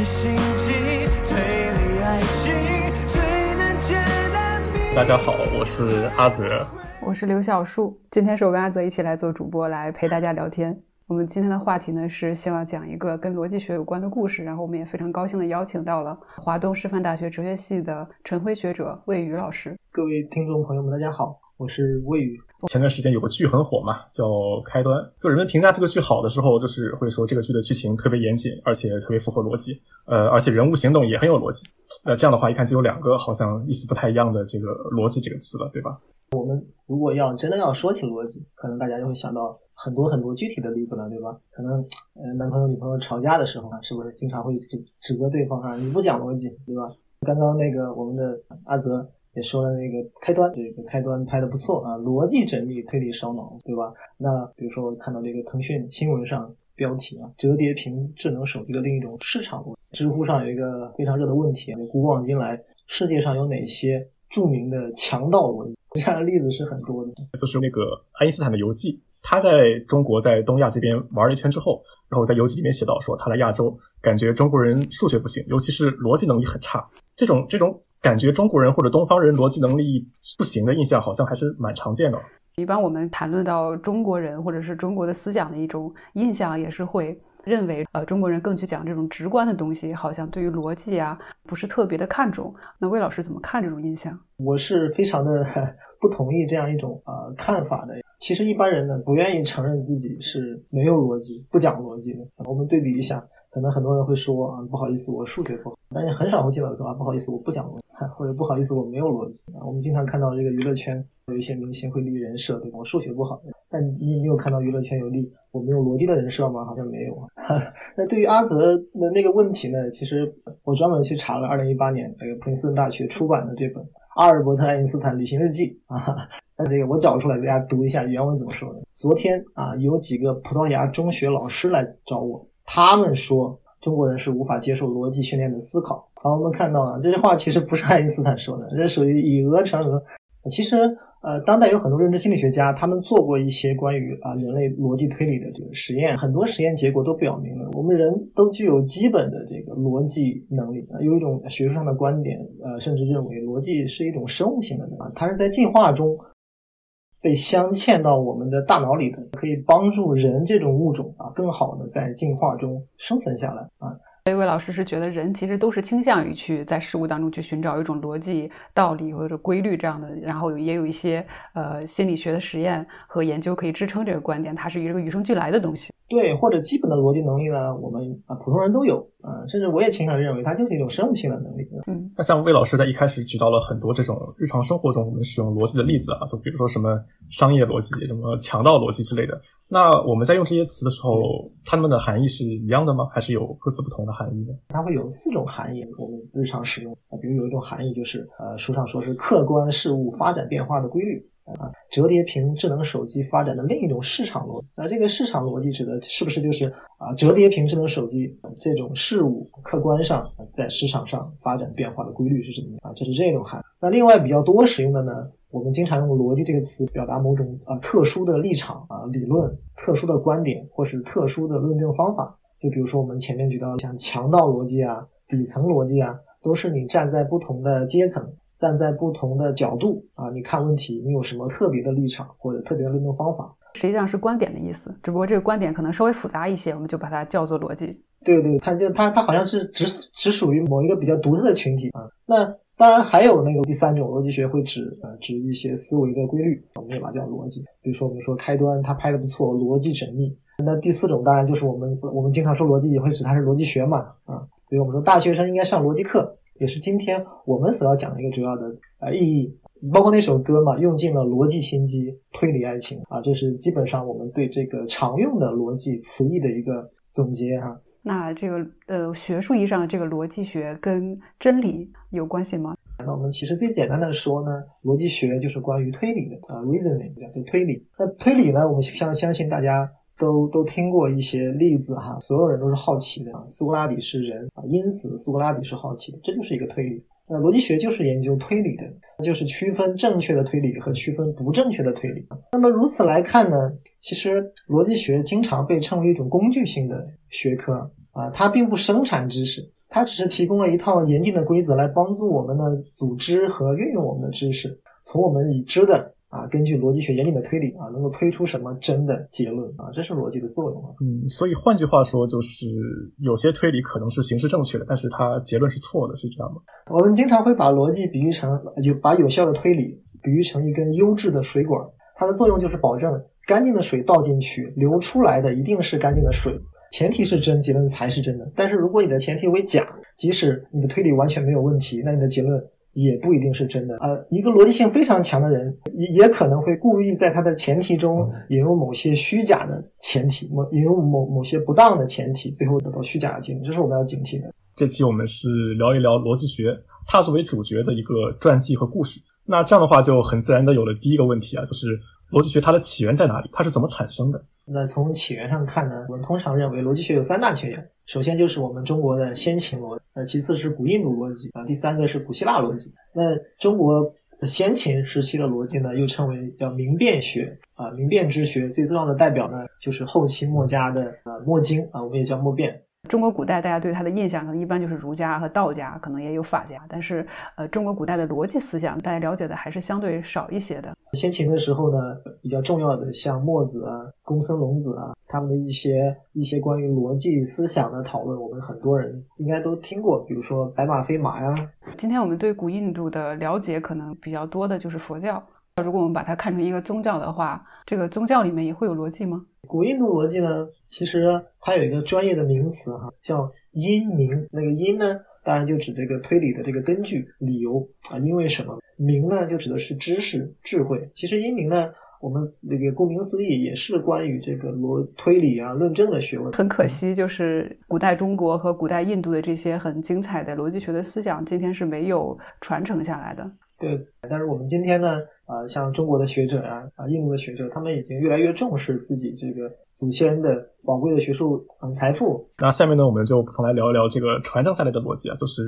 起心机，推理爱情最能解难谜。大家好，我是阿泽。我是刘小树，今天是我跟阿泽一起来做主播，来陪大家聊天。我们今天的话题呢是希望讲一个跟逻辑学有关的故事，然后我们也非常高兴的邀请到了华东师范大学哲学系的陈辉学者魏宇老师。各位听众朋友们，大家好，我是魏宇。前段时间有个剧很火嘛，叫《开端》，就人们评价这个剧好的时候，就是会说这个剧的剧情特别严谨，而且特别符合逻辑，呃，而且人物行动也很有逻辑。那这样的话，一看就有两个好像意思不太一样的这个“逻辑”这个词了，对吧？我们如果要真的要说起逻辑，可能大家就会想到很多很多具体的例子了，对吧？可能呃，男朋友女朋友吵架的时候啊，是不是经常会指指责对方啊？你不讲逻辑，对吧？刚刚那个我们的阿泽也说了，那个开端这个开端拍的不错啊，逻辑缜密，推理烧脑，对吧？那比如说我看到这个腾讯新闻上标题啊，折叠屏智能手机的另一种市场逻辑。知乎上有一个非常热的问题啊，古往今来世界上有哪些著名的强盗逻辑？这样的例子是很多的，就是那个爱因斯坦的游记。他在中国在东亚这边玩了一圈之后，然后在游记里面写到说，他来亚洲感觉中国人数学不行，尤其是逻辑能力很差。这种这种感觉中国人或者东方人逻辑能力不行的印象，好像还是蛮常见的。一般我们谈论到中国人或者是中国的思想的一种印象，也是会。认为呃中国人更去讲这种直观的东西，好像对于逻辑啊不是特别的看重。那魏老师怎么看这种印象？我是非常的不同意这样一种呃看法的。其实一般人呢不愿意承认自己是没有逻辑、不讲逻辑的。我们对比一下，可能很多人会说啊不好意思，我数学不好，但是很少会见到说啊不好意思，我不讲逻辑，或者不好意思，我没有逻辑啊。我们经常看到这个娱乐圈。有一些明星会立人设，对吧？我数学不好，但你你有看到娱乐圈有立我没有逻辑的人设吗？好像没有。那对于阿泽的那个问题呢？其实我专门去查了二零一八年这个普林斯顿大学出版的这本《阿尔伯特·爱因斯坦旅行日记》啊，那这个我找出来给大家读一下原文怎么说的。昨天啊，有几个葡萄牙中学老师来找我，他们说中国人是无法接受逻辑训练的思考。好，我们看到啊，这句话其实不是爱因斯坦说的，这属于以讹传讹。其实。呃，当代有很多认知心理学家，他们做过一些关于啊人类逻辑推理的这个实验，很多实验结果都表明了，我们人都具有基本的这个逻辑能力。有一种学术上的观点，呃，甚至认为逻辑是一种生物性的能力，它是在进化中被镶嵌到我们的大脑里的，可以帮助人这种物种啊更好的在进化中生存下来啊。所以，魏老师是觉得人其实都是倾向于去在事物当中去寻找一种逻辑、道理或者规律这样的，然后也有一些呃心理学的实验和研究可以支撑这个观点，它是一个与生俱来的东西。对，或者基本的逻辑能力呢，我们啊普通人都有啊，甚至我也倾向于认为它就是一种生物性的能力。嗯，那像魏老师在一开始举到了很多这种日常生活中我们使用逻辑的例子啊，就比如说什么商业逻辑、什么强盗逻辑之类的。那我们在用这些词的时候，它们的含义是一样的吗？还是有各自不同的含义呢？它会有四种含义，我们日常使用啊，比如有一种含义就是呃，书上说是客观事物发展变化的规律。啊，折叠屏智能手机发展的另一种市场逻辑，那这个市场逻辑指的是不是就是啊，折叠屏智能手机这种事物客观上在市场上发展变化的规律是什么啊？这是这种含。那另外比较多使用的呢，我们经常用“逻辑”这个词表达某种啊特殊的立场啊理论、特殊的观点或是特殊的论证方法。就比如说我们前面举到像强盗逻辑啊、底层逻辑啊，都是你站在不同的阶层。站在不同的角度啊，你看问题，你有什么特别的立场或者特别的论证方法？实际上是观点的意思，只不过这个观点可能稍微复杂一些，我们就把它叫做逻辑。对对，它就它它好像是只只属于某一个比较独特的群体啊。那当然还有那个第三种逻辑学会指呃指一些思维的规律，我们也把它叫逻辑。比如说我们说开端，它拍的不错，逻辑缜密。那第四种当然就是我们我们经常说逻辑也会指它是逻辑学嘛啊。比如我们说大学生应该上逻辑课。也是今天我们所要讲的一个主要的呃意义，包括那首歌嘛，用尽了逻辑心机推理爱情啊，这是基本上我们对这个常用的逻辑词义的一个总结哈。那这个呃学术意义上的这个逻辑学跟真理有关系吗？那我们其实最简单的说呢，逻辑学就是关于推理的啊，reasoning 就推理。那推理呢，我们相相信大家。都都听过一些例子哈，所有人都是好奇的。苏格拉底是人啊，因此苏格拉底是好奇的，这就是一个推理。那逻辑学就是研究推理的，就是区分正确的推理和区分不正确的推理。那么如此来看呢，其实逻辑学经常被称为一种工具性的学科啊，它并不生产知识，它只是提供了一套严谨的规则来帮助我们呢组织和运用我们的知识，从我们已知的啊，根据逻辑学严谨的推理啊，能够推出什么真的结论啊，这是逻辑的作用啊。嗯，所以换句话说，就是有些推理可能是形式正确的，但是它结论是错的，是这样吗？我们经常会把逻辑比喻成有把有效的推理比喻成一根优质的水管，它的作用就是保证干净的水倒进去，流出来的一定是干净的水。前提是真，结论才是真的。但是如果你的前提为假，即使你的推理完全没有问题，那你的结论也不一定是真的。呃，一个逻辑性非常强的人，也也可能会故意在他的前提中引入某些虚假的前提，某引入某某些不当的前提，最后得到虚假的结论，这是我们要警惕的。这期我们是聊一聊逻辑学，它作为主角的一个传记和故事。那这样的话，就很自然的有了第一个问题啊，就是逻辑学它的起源在哪里？它是怎么产生的？那从起源上看呢，我们通常认为逻辑学有三大起源，首先就是我们中国的先秦逻辑，呃，其次是古印度逻辑啊，第三个是古希腊逻辑。那中国先秦时期的逻辑呢，又称为叫明辨学啊，明辨之学最重要的代表呢，就是后期墨家的呃墨经啊，我们也叫墨辩。中国古代大家对他的印象可能一般就是儒家和道家，可能也有法家，但是呃，中国古代的逻辑思想大家了解的还是相对少一些的。先秦的时候呢，比较重要的像墨子啊、公孙龙子啊，他们的一些一些关于逻辑思想的讨论，我们很多人应该都听过，比如说白马非马呀。今天我们对古印度的了解可能比较多的就是佛教。如果我们把它看成一个宗教的话，这个宗教里面也会有逻辑吗？古印度逻辑呢，其实它有一个专业的名词哈，叫因明。那个因呢，当然就指这个推理的这个根据、理由啊，因为什么？明呢，就指的是知识、智慧。其实因明呢，我们那个顾名思义，也是关于这个逻推理啊、论证的学问。很可惜，就是古代中国和古代印度的这些很精彩的逻辑学的思想，今天是没有传承下来的。对，但是我们今天呢，啊，像中国的学者啊，啊，印度的学者，他们已经越来越重视自己这个祖先的宝贵的学术嗯财富。那下面呢，我们就不妨来聊一聊这个传承下来的逻辑啊，就是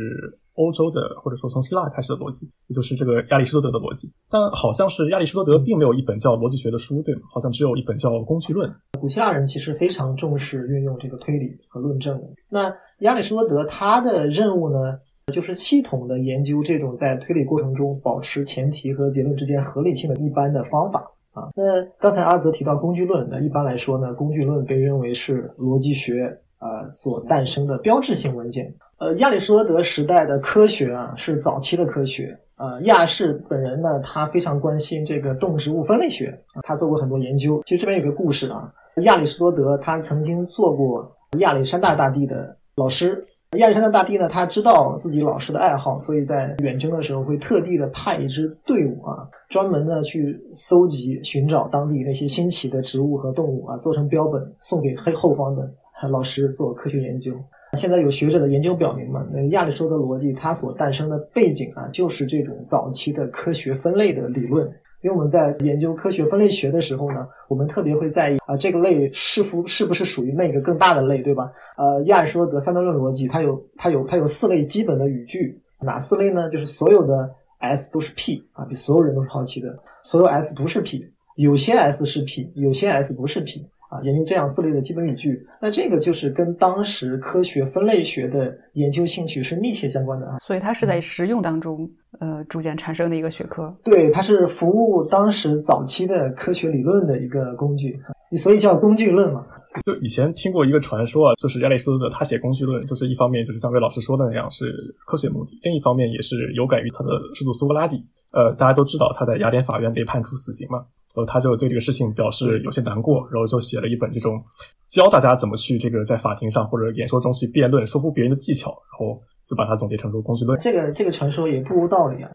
欧洲的或者说从希腊开始的逻辑，也就是这个亚里士多德的逻辑。但好像是亚里士多德并没有一本叫逻辑学的书，对吗？好像只有一本叫《工具论》。古希腊人其实非常重视运用这个推理和论证的。那亚里士多德他的任务呢？就是系统的研究这种在推理过程中保持前提和结论之间合理性的一般的方法啊。那刚才阿泽提到工具论，那一般来说呢，工具论被认为是逻辑学啊所诞生的标志性文件。呃，亚里士多德时代的科学啊是早期的科学。呃，亚士本人呢，他非常关心这个动植物分类学，他做过很多研究。其实这边有个故事啊，亚里士多德他曾经做过亚历山大大帝的老师。亚历山大大帝呢，他知道自己老师的爱好，所以在远征的时候会特地的派一支队伍啊，专门的去搜集、寻找当地那些新奇的植物和动物啊，做成标本送给黑后方的老师做科学研究。现在有学者的研究表明嘛，那亚里士多德逻辑它所诞生的背景啊，就是这种早期的科学分类的理论。因为我们在研究科学分类学的时候呢，我们特别会在意啊，这个类是否是不是属于那个更大的类，对吧？呃，亚里士多德三段论逻辑，它有它有它有四类基本的语句，哪四类呢？就是所有的 S 都是 P 啊，比所有人都是好奇的，所有 S 不是 P，有些 S 是 P，有些 S 不是 P。啊，研究这样四类的基本语句，那这个就是跟当时科学分类学的研究兴趣是密切相关的啊。所以它是在实用当中，呃，逐渐产生的一个学科。对，它是服务当时早期的科学理论的一个工具，所以叫工具论嘛。就以前听过一个传说啊，就是亚里士多德他写工具论，就是一方面就是像魏老师说的那样是科学目的，另一方面也是有感于他的师祖苏格拉底。呃，大家都知道他在雅典法院被判处死刑嘛。然后他就对这个事情表示有些难过，然后就写了一本这种教大家怎么去这个在法庭上或者演说中去辩论、说服别人的技巧，然后就把它总结成《工具论》。这个这个传说也不无道理啊。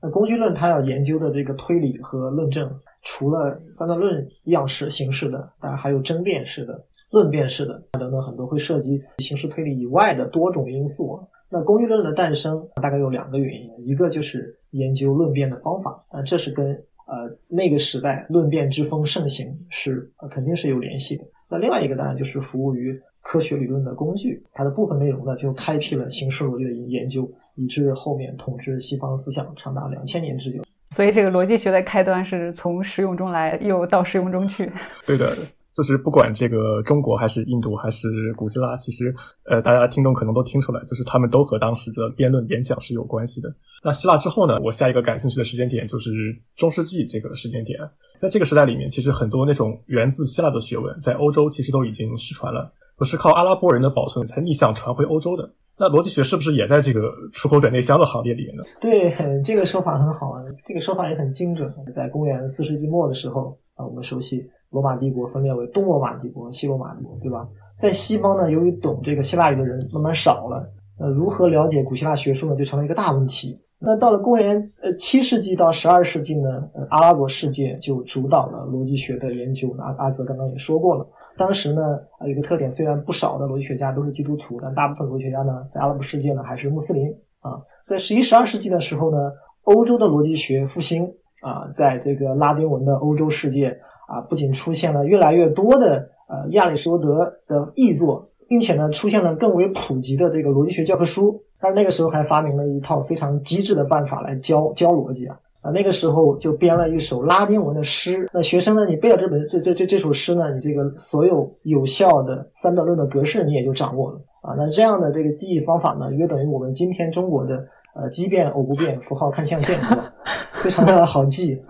那《工具论》它要研究的这个推理和论证，除了三段论样式形式的，当然还有争辩式的、论辩式的等等很多会涉及形式推理以外的多种因素。那《工具论》的诞生大概有两个原因，一个就是研究论辩的方法，啊，这是跟呃，那个时代论辩之风盛行是肯定是有联系的。那另外一个当然就是服务于科学理论的工具，它的部分内容呢就开辟了形式逻辑的研究，以致后面统治西方思想长达两千年之久。所以这个逻辑学的开端是从实用中来，又到实用中去。对的。就是不管这个中国还是印度还是古希腊，其实呃，大家听众可能都听出来，就是他们都和当时的辩论演讲是有关系的。那希腊之后呢，我下一个感兴趣的时间点就是中世纪这个时间点。在这个时代里面，其实很多那种源自希腊的学问，在欧洲其实都已经失传了，都是靠阿拉伯人的保存才逆向传回欧洲的。那逻辑学是不是也在这个出口转内销的行列里面呢？对，这个说法很好啊，这个说法也很精准。在公元四世纪末的时候啊，我们熟悉。罗马帝国分裂为东罗马帝国、西罗马帝国，对吧？在西方呢，由于懂这个希腊语的人慢慢少了，呃，如何了解古希腊学术呢，就成了一个大问题。那到了公元呃七世纪到十二世纪呢，呃，阿拉伯世界就主导了逻辑学的研究。阿阿泽刚刚也说过了，当时呢，有个特点，虽然不少的逻辑学家都是基督徒，但大部分逻辑学家呢，在阿拉伯世界呢还是穆斯林啊。在十一、十二世纪的时候呢，欧洲的逻辑学复兴啊，在这个拉丁文的欧洲世界。啊，不仅出现了越来越多的呃亚里士多德的译作，并且呢，出现了更为普及的这个逻辑学教科书。但是那个时候还发明了一套非常机智的办法来教教逻辑啊啊，那个时候就编了一首拉丁文的诗。那学生呢，你背了这本这这这这首诗呢，你这个所有有效的三段论的格式你也就掌握了啊。那这样的这个记忆方法呢，约等于我们今天中国的呃奇变偶不变，符号看象限，非常的好记。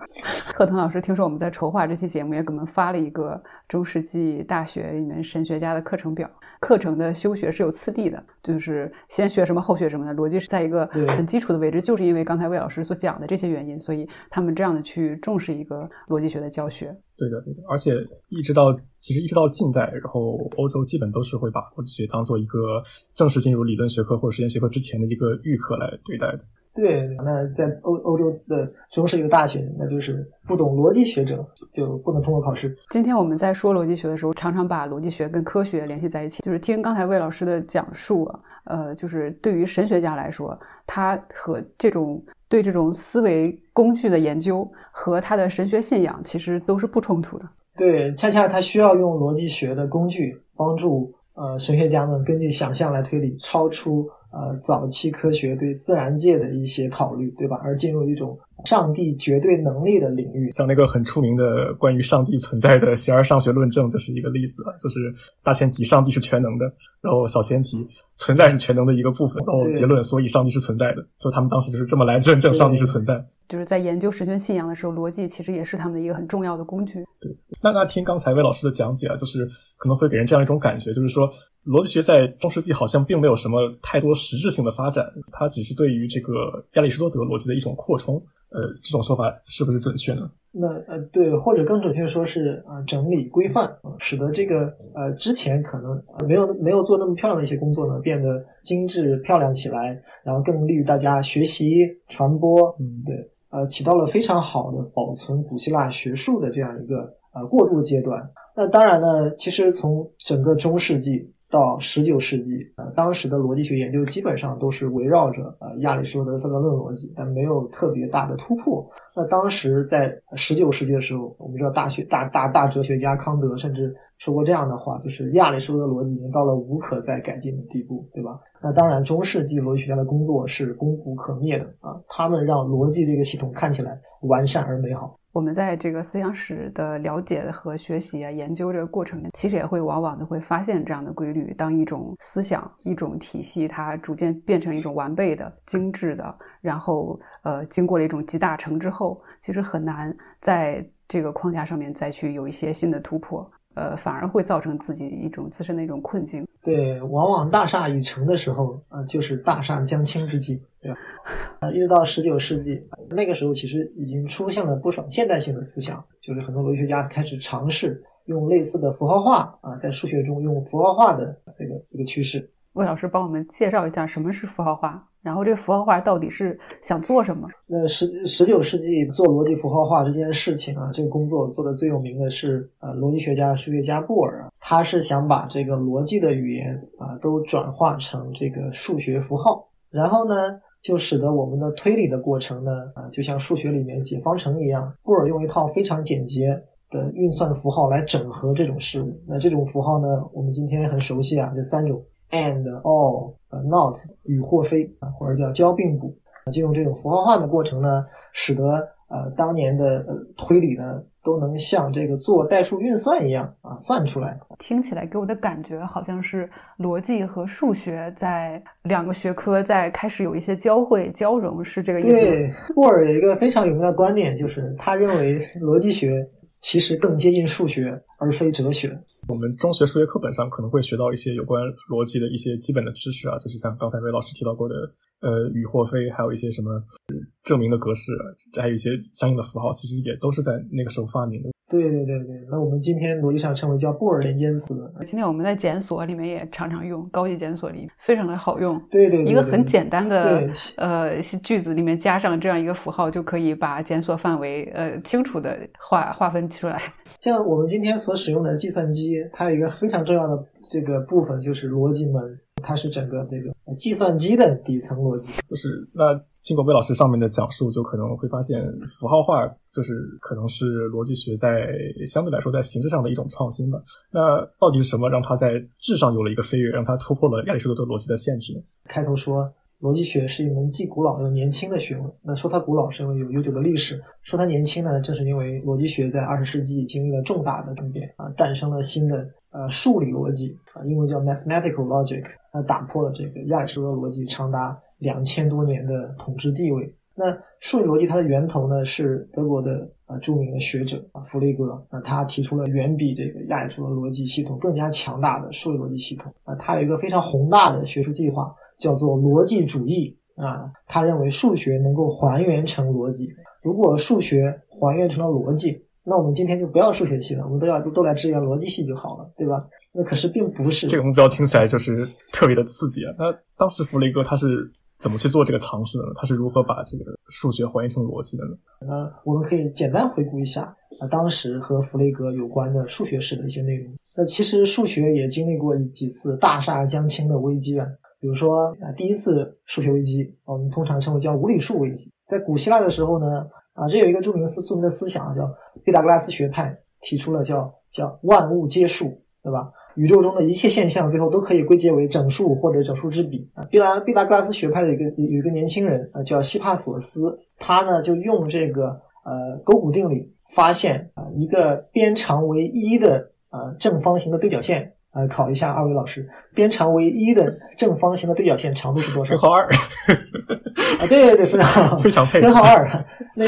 贺腾老师听说我们在筹划这期节目，也给我们发了一个中世纪大学里面神学家的课程表。课程的修学是有次第的，就是先学什么，后学什么的，逻辑是在一个很基础的位置。就是因为刚才魏老师所讲的这些原因，所以他们这样的去重视一个逻辑学的教学。对的，对的。而且一直到其实一直到近代，然后欧洲基本都是会把逻辑学当做一个正式进入理论学科或者实验学科之前的一个预科来对待的。对，那在欧欧洲的中世纪大学，那就是不懂逻辑学者就不能通过考试。今天我们在说逻辑学的时候，常常把逻辑学跟科学联系在一起。就是听刚才魏老师的讲述，呃，就是对于神学家来说，他和这种对这种思维工具的研究和他的神学信仰其实都是不冲突的。对，恰恰他需要用逻辑学的工具帮助呃神学家们根据想象来推理超出。呃，早期科学对自然界的一些考虑，对吧？而进入一种上帝绝对能力的领域，像那个很出名的关于上帝存在的形而上学论证就是一个例子，就是大前提上帝是全能的，然后小前提存在是全能的一个部分，然后结论所以上帝是存在的，所以他们当时就是这么来认证上帝是存在。就是在研究神学信仰的时候，逻辑其实也是他们的一个很重要的工具。对，那那听刚才魏老师的讲解啊，就是可能会给人这样一种感觉，就是说。逻辑学在中世纪好像并没有什么太多实质性的发展，它只是对于这个亚里士多德逻辑的一种扩充。呃，这种说法是不是准确呢？那呃，对，或者更准确说是啊，整理规范啊，使得这个呃之前可能没有没有做那么漂亮的一些工作呢，变得精致漂亮起来，然后更利于大家学习传播。嗯，对，呃，起到了非常好的保存古希腊学术的这样一个呃过渡阶段。那当然呢，其实从整个中世纪。到十九世纪，呃，当时的逻辑学研究基本上都是围绕着呃亚里士多德三段论逻辑，但没有特别大的突破。那当时在十九世纪的时候，我们知道大学大大大哲学家康德甚至说过这样的话，就是亚里士多德逻辑已经到了无可再改进的地步，对吧？那当然，中世纪逻辑学家的工作是功不可灭的啊，他们让逻辑这个系统看起来完善而美好。我们在这个思想史的了解和学习啊、研究这个过程，其实也会往往的会发现这样的规律：当一种思想、一种体系，它逐渐变成一种完备的、精致的，然后呃，经过了一种集大成之后，其实很难在这个框架上面再去有一些新的突破。呃，反而会造成自己一种自身的一种困境。对，往往大厦已成的时候，啊，就是大厦将倾之际，对吧？啊，一直到十九世纪，那个时候其实已经出现了不少现代性的思想，就是很多文学家开始尝试用类似的符号化啊，在数学中用符号化的这个这个趋势。魏老师帮我们介绍一下什么是符号化。然后这个符号化到底是想做什么？那十十九世纪做逻辑符号化这件事情啊，这个工作做的最有名的是呃逻辑学家、数学家布尔，他是想把这个逻辑的语言啊都转化成这个数学符号，然后呢就使得我们的推理的过程呢啊就像数学里面解方程一样，布尔用一套非常简洁的运算符号来整合这种事物。那这种符号呢，我们今天很熟悉啊，这三种。And all 呃 not 与或非啊，或者叫交并补，就用这种符号化的过程呢，使得呃当年的呃推理呢，都能像这个做代数运算一样啊算出来。听起来给我的感觉好像是逻辑和数学在两个学科在开始有一些交汇交融，是这个意思？对，布尔有一个非常有名的观点，就是他认为逻辑学其实更接近数学，而非哲学。我们中学数学课本上可能会学到一些有关逻辑的一些基本的知识啊，就是像刚才魏老师提到过的，呃，与或非，还有一些什么证明的格式，这还有一些相应的符号，其实也都是在那个时候发明的。对对对对，那我们今天逻辑上称为叫布尔连接词。今天我们在检索里面也常常用，高级检索里非常的好用。对对对，一个很简单的对呃句子里面加上这样一个符号，就可以把检索范围呃清楚的划划分出来。像我们今天所使用的计算机，它有一个非常重要的这个部分就是逻辑门，它是整个这个计算机的底层逻辑。就是那经过魏老师上面的讲述，就可能会发现符号化就是可能是逻辑学在相对来说在形式上的一种创新吧。那到底是什么让它在质上有了一个飞跃，让它突破了亚里士多德逻辑的限制呢？开头说逻辑学是一门既古老又年轻的学问。那说它古老是因为有悠久的历史，说它年轻呢，正是因为逻辑学在二十世纪经历了重大的转变啊，诞生了新的呃数理逻辑啊，英文叫 mathematical logic，它打破了这个亚里士多德逻辑长达两千多年的统治地位。那数理逻辑它的源头呢是德国的啊著名的学者啊弗雷格，那他提出了远比这个亚里士多德逻辑系统更加强大的数理逻辑系统。啊，他有一个非常宏大的学术计划，叫做逻辑主义。啊，他认为数学能够还原成逻辑，如果数学还原成了逻辑，那我们今天就不要数学系了，我们都要都来支援逻辑系就好了，对吧？那可是并不是这个目标听起来就是特别的刺激啊。那当时弗雷格他是怎么去做这个尝试的呢？他是如何把这个数学还原成逻辑的呢？那，我们可以简单回顾一下啊，当时和弗雷格有关的数学史的一些内容。那其实数学也经历过几次大厦将倾的危机啊，比如说啊，第一次数学危机，我们通常称为叫无理数危机。在古希腊的时候呢，啊，这有一个著名思著名的思想啊叫毕达哥拉斯学派，提出了叫叫万物皆数，对吧？宇宙中的一切现象最后都可以归结为整数或者整数之比啊。毕达毕达哥拉斯学派的一个有一个年轻人啊，叫希帕索斯，他呢就用这个呃勾股定理发现啊一个边长为一的呃正方形的对角线。呃，考一下二位老师，边长为一的正方形的对角线长度是多少根？号二，啊，对对对，非常好，非常配根号二。那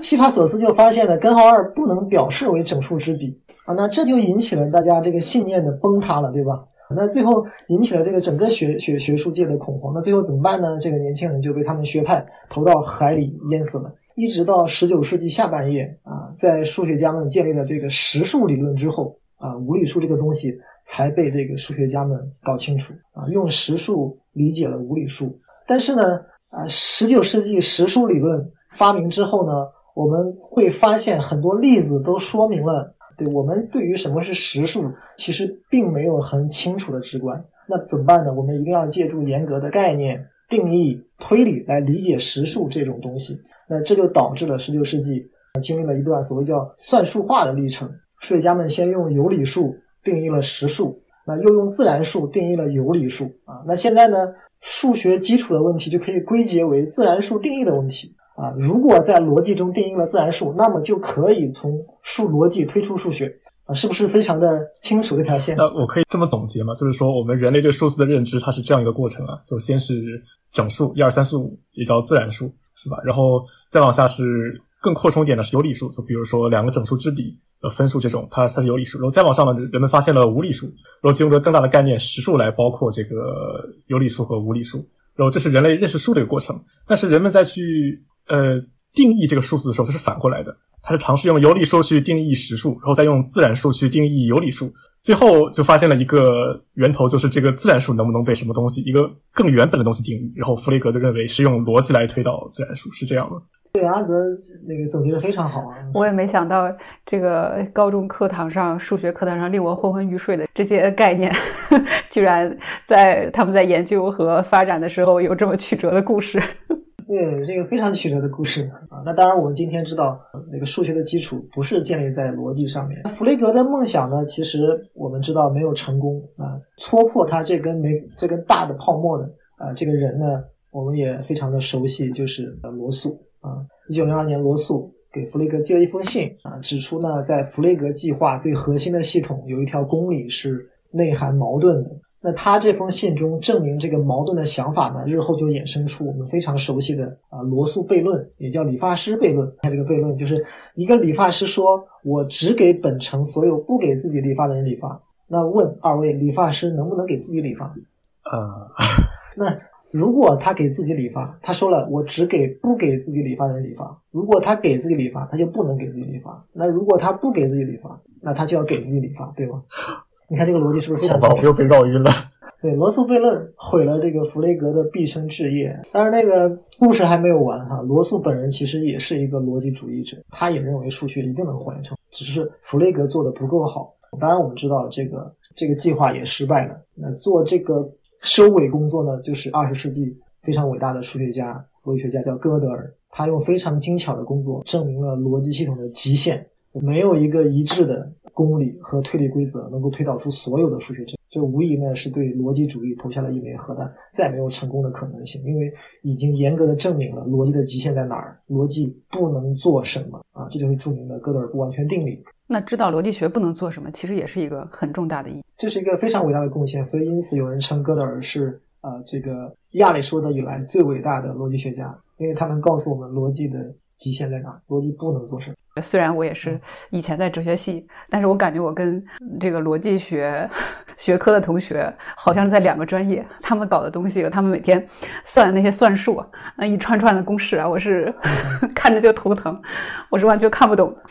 希帕索斯就发现了根号二不能表示为整数之比啊，那这就引起了大家这个信念的崩塌了，对吧？那最后引起了这个整个学学学术界的恐慌。那最后怎么办呢？这个年轻人就被他们学派投到海里淹死了。一直到十九世纪下半叶啊，在数学家们建立了这个实数理论之后啊，无理数这个东西才被这个数学家们搞清楚啊，用实数理解了无理数。但是呢，啊，十九世纪实数理论发明之后呢，我们会发现很多例子都说明了，对我们对于什么是实数，其实并没有很清楚的直观。那怎么办呢？我们一定要借助严格的概念、定义、推理来理解实数这种东西。那这就导致了十九世纪经历了一段所谓叫算术化的历程。数学家们先用有理数定义了实数，那又用自然数定义了有理数啊。那现在呢，数学基础的问题就可以归结为自然数定义的问题啊。如果在逻辑中定义了自然数，那么就可以从数逻辑推出数学啊，是不是非常的清楚这条线？那我可以这么总结吗？就是说，我们人类对数字的认知，它是这样一个过程啊，就先是整数一二三四五，也叫自然数，是吧？然后再往下是更扩充点的是有理数，就比如说两个整数之比。呃，分数这种，它它是有理数，然后再往上呢，人们发现了无理数，然后就用了更大的概念实数来包括这个有理数和无理数，然后这是人类认识数的一个过程。但是人们在去呃定义这个数字的时候，它是反过来的，它是尝试用有理数去定义实数，然后再用自然数去定义有理数，最后就发现了一个源头，就是这个自然数能不能被什么东西一个更原本的东西定义，然后弗雷格就认为是用逻辑来推导自然数，是这样的。对，阿泽那个总结的非常好啊。我也没想到，这个高中课堂上、数学课堂上令我昏昏欲睡的这些概念，居然在他们在研究和发展的时候有这么曲折的故事。对，这个非常曲折的故事啊。那当然，我们今天知道，那个数学的基础不是建立在逻辑上面。弗雷格的梦想呢，其实我们知道没有成功啊。戳破他这根没这根大的泡沫的啊，这个人呢，我们也非常的熟悉，就是呃罗素啊。一九零二年，罗素给弗雷格寄了一封信啊，指出呢，在弗雷格计划最核心的系统有一条公理是内涵矛盾的。那他这封信中证明这个矛盾的想法呢，日后就衍生出我们非常熟悉的啊罗素悖论，也叫理发师悖论。看这个悖论，就是一个理发师说：“我只给本城所有不给自己理发的人理发。”那问二位理发师能不能给自己理发？啊，那如果他给自己理发，他说了我只给不给自己理发的人理发。如果他给自己理发，他就不能给自己理发。那如果他不给自己理发，那他就要给自己理发，对吗？你看这个逻辑是不是非，常清楚？我又被绕晕了。对，罗素悖论毁了这个弗雷格的毕生志业。但是，那个故事还没有完哈。罗素本人其实也是一个逻辑主义者，他也认为数学一定能还原成，只是弗雷格做的不够好。当然，我们知道这个这个计划也失败了。那做这个收尾工作呢，就是二十世纪非常伟大的数学家、逻辑学家叫哥德尔，他用非常精巧的工作证明了逻辑系统的极限，没有一个一致的公理和推理规则能够推导出所有的数学证。这无疑呢是对逻辑主义投下了一枚核弹，再没有成功的可能性，因为已经严格的证明了逻辑的极限在哪儿，逻辑不能做什么啊，这就是著名的哥德尔不完全定理。那知道逻辑学不能做什么，其实也是一个很重大的意义。这是一个非常伟大的贡献，所以因此有人称哥德尔是呃这个亚里士多德以来最伟大的逻辑学家，因为他能告诉我们逻辑的极限在哪儿，逻辑不能做什么。虽然我也是以前在哲学系，但是我感觉我跟这个逻辑学学科的同学好像是在两个专业。他们搞的东西，他们每天算的那些算术，那一串串的公式啊，我是 看着就头疼，我是完全看不懂的。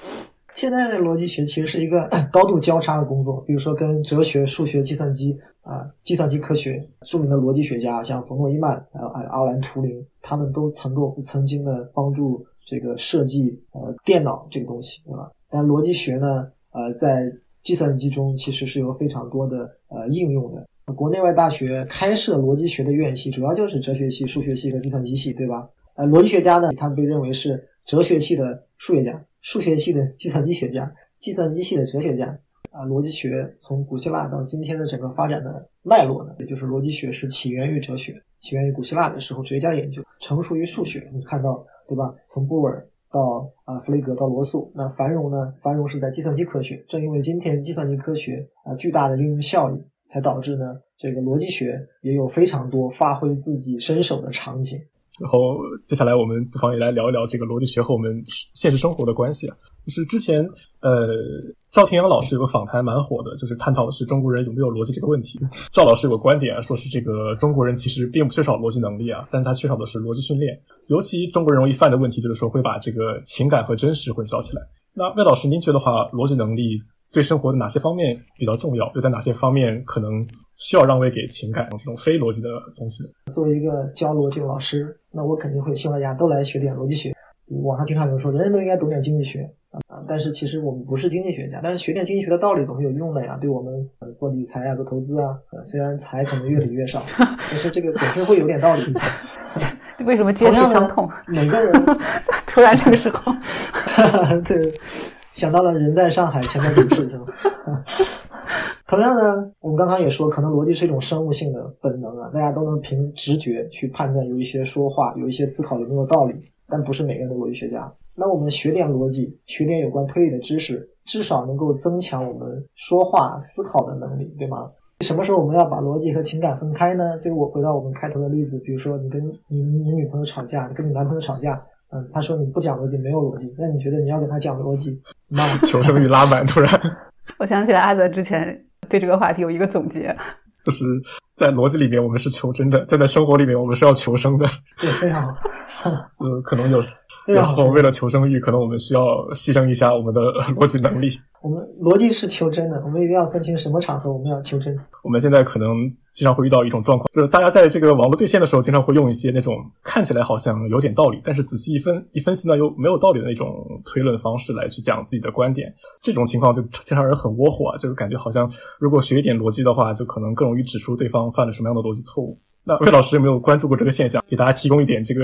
现在的逻辑学其实是一个 高度交叉的工作，比如说跟哲学、数学、计算机啊、计算机科学著名的逻辑学家，像冯诺依曼、还有阿兰图灵，他们都曾够曾经的帮助这个设计呃电脑这个东西，对吧？但逻辑学呢，呃，在计算机中其实是有非常多的呃应用的。国内外大学开设逻辑学的院系，主要就是哲学系、数学系和计算机系，对吧？呃，逻辑学家呢，他们被认为是哲学系的数学家，数学系的计算机学家，计算机系的哲学家。啊，逻辑学从古希腊到今天的整个发展的脉络呢，也就是逻辑学是起源于哲学，起源于古希腊的时候哲学家研究，成熟于数学。你看到对吧？从布尔到啊弗雷格到罗素，那繁荣呢？繁荣是在计算机科学。正因为今天计算机科学啊巨大的应用效益，才导致呢这个逻辑学也有非常多发挥自己身手的场景。然后接下来我们不妨也来聊一聊这个逻辑学和我们现实生活的关系啊。就是之前呃赵天阳老师有个访谈蛮火的，就是探讨的是中国人有没有逻辑这个问题。赵老师有个观点啊，说是这个中国人其实并不缺少逻辑能力啊，但是他缺少的是逻辑训练。尤其中国人容易犯的问题就是说会把这个情感和真实混淆起来。那魏老师，您觉得话逻辑能力对生活的哪些方面比较重要？又在哪些方面可能需要让位给情感这种非逻辑的东西？作为一个教逻辑的老师，那我肯定会希望大家都来学点逻辑学。网上经常有人说，人人都应该懂点经济学啊，但是其实我们不是经济学家，但是学点经济学的道理总是有用的呀，对我们呃做理财啊、做投资啊，呃虽然财可能越理越少，但是这个总是会有点道理。为什么接同样呢触伤痛？，每个人 突然这个时候，对，想到了人在上海，钱在股市，是吧？同样呢，我们刚刚也说，可能逻辑是一种生物性的本能啊，大家都能凭直觉去判断有一些说话、有一些思考有没有道理，但不是每个人都逻辑学家。那我们学点逻辑，学点有关推理的知识，至少能够增强我们说话、思考的能力，对吗？什么时候我们要把逻辑和情感分开呢？这个我回到我们开头的例子，比如说你跟你你女朋友吵架，跟你男朋友吵架，嗯，他说你不讲逻辑，没有逻辑，那你觉得你要跟他讲逻辑那？求生欲拉满，突然 我想起来阿泽之前对这个话题有一个总结，就是在逻辑里面我们是求真的，在在生活里面我们是要求生的。对，非常好。就可能有时 有时候为了求生欲，可能我们需要牺牲一下我们的 逻辑能力。我们逻辑是求真的，我们一定要分清什么场合我们要求真。我们现在可能经常会遇到一种状况，就是大家在这个网络对线的时候，经常会用一些那种看起来好像有点道理，但是仔细一分一分析呢又没有道理的那种推论方式来去讲自己的观点。这种情况就经常让人很窝火啊，就是感觉好像如果学一点逻辑的话，就可能更容易指出对方犯了什么样的逻辑错误。那魏老师有没有关注过这个现象？给大家提供一点这个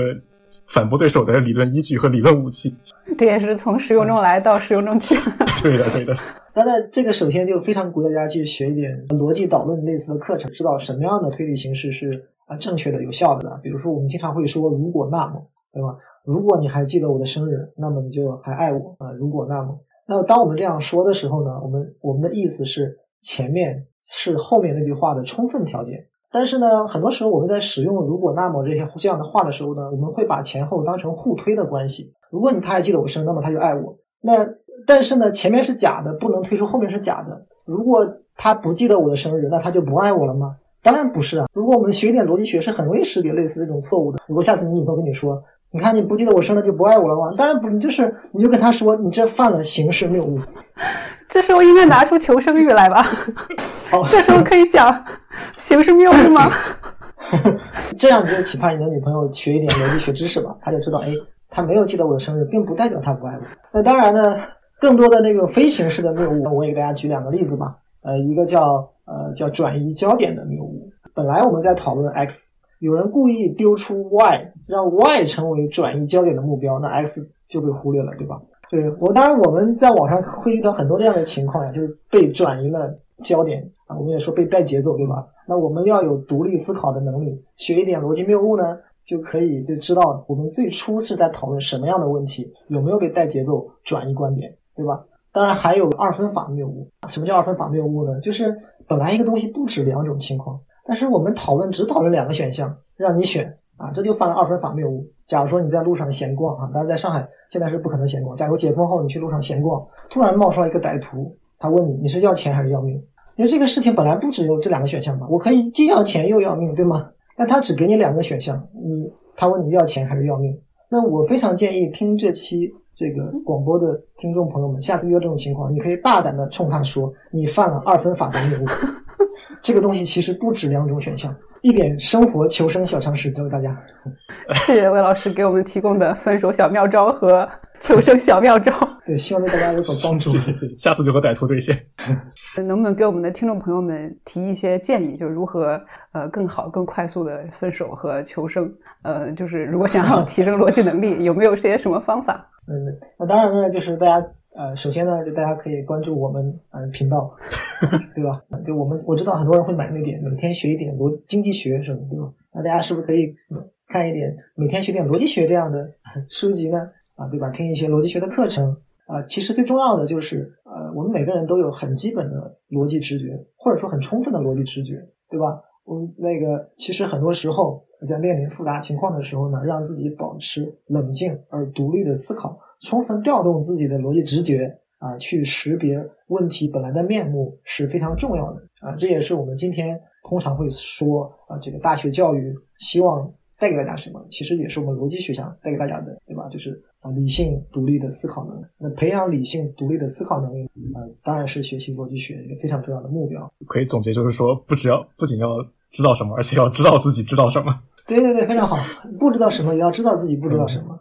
反驳对手的理论依据和理论武器？这也是从实用中来到实用中去。对的，对的。那那这个首先就非常鼓励大家去学一点逻辑导论类似的课程，知道什么样的推理形式是啊正确的、有效的。比如说我们经常会说如果那么，对吧？如果你还记得我的生日，那么你就还爱我啊、如果那么，那当我们这样说的时候呢，我们我们的意思是前面是后面那句话的充分条件。但是呢，很多时候我们在使用“如果那么”这些这样的话的时候呢，我们会把前后当成互推的关系。如果你他还记得我生日，那么他就爱我。那但是呢，前面是假的，不能推出后面是假的。如果他不记得我的生日，那他就不爱我了吗？当然不是啊。如果我们学一点逻辑学，是很容易识别类似这种错误的。如果下次你女朋友跟你说，你看你不记得我生日就不爱我了吗？当然不，你就是你就跟他说，你这犯了刑事谬误。这时候应该拿出求生欲来吧？好，这时候可以讲形式谬误吗？这样你就启发你的女朋友学一点逻辑学知识吧，她就知道，哎，她没有记得我的生日，并不代表她不爱我。那当然呢，更多的那种非形式的谬误，我也给大家举两个例子吧。呃，一个叫呃叫转移焦点的谬误。本来我们在讨论 x，有人故意丢出 y，让 y 成为转移焦点的目标，那 x 就被忽略了，对吧？对我，当然我们在网上会遇到很多这样的情况呀，就是被转移了焦点啊，我们也说被带节奏，对吧？那我们要有独立思考的能力，学一点逻辑谬误呢，就可以就知道我们最初是在讨论什么样的问题，有没有被带节奏转移观点，对吧？当然还有二分法谬误。什么叫二分法谬误呢？就是本来一个东西不止两种情况，但是我们讨论只讨论两个选项，让你选啊，这就犯了二分法谬误。假如说你在路上闲逛啊，当然在上海现在是不可能闲逛。假如解封后你去路上闲逛，突然冒出来一个歹徒，他问你你是要钱还是要命？因为这个事情本来不只有这两个选项嘛，我可以既要钱又要命，对吗？那他只给你两个选项，你他问你要钱还是要命？那我非常建议听这期这个广播的听众朋友们，下次遇到这种情况，你可以大胆的冲他说你犯了二分法的谬误。这个东西其实不止两种选项，一点生活求生小常识教给大家。谢谢魏老师给我们提供的分手小妙招和求生小妙招。对，希望对大家有所帮助。谢谢谢谢，下次就和歹徒对线。能不能给我们的听众朋友们提一些建议，就如何呃更好、更快速的分手和求生？呃，就是如果想要提升逻辑能力，有没有些什么方法？嗯，那当然呢，就是大家呃，首先呢，就大家可以关注我们呃频道，对吧？就我们我知道很多人会买那点每天学一点逻经济学什么，对吧？那大家是不是可以看一点每天学点逻辑学这样的 书籍呢？啊，对吧？听一些逻辑学的课程啊，其实最重要的就是呃，我们每个人都有很基本的逻辑直觉，或者说很充分的逻辑直觉，对吧？我们那个其实很多时候在面临复杂情况的时候呢，让自己保持冷静而独立的思考，充分调动自己的逻辑直觉啊，去识别问题本来的面目是非常重要的啊。这也是我们今天通常会说啊，这个大学教育希望带给大家什么，其实也是我们逻辑学想带给大家的，对吧？就是啊，理性独立的思考能力。那培养理性独立的思考能力，啊，当然是学习逻辑学一个非常重要的目标。可以总结就是说，不只要不仅要知道什么，而且要知道自己知道什么。对对对，非常好。不知道什么，也要知道自己不知道什么。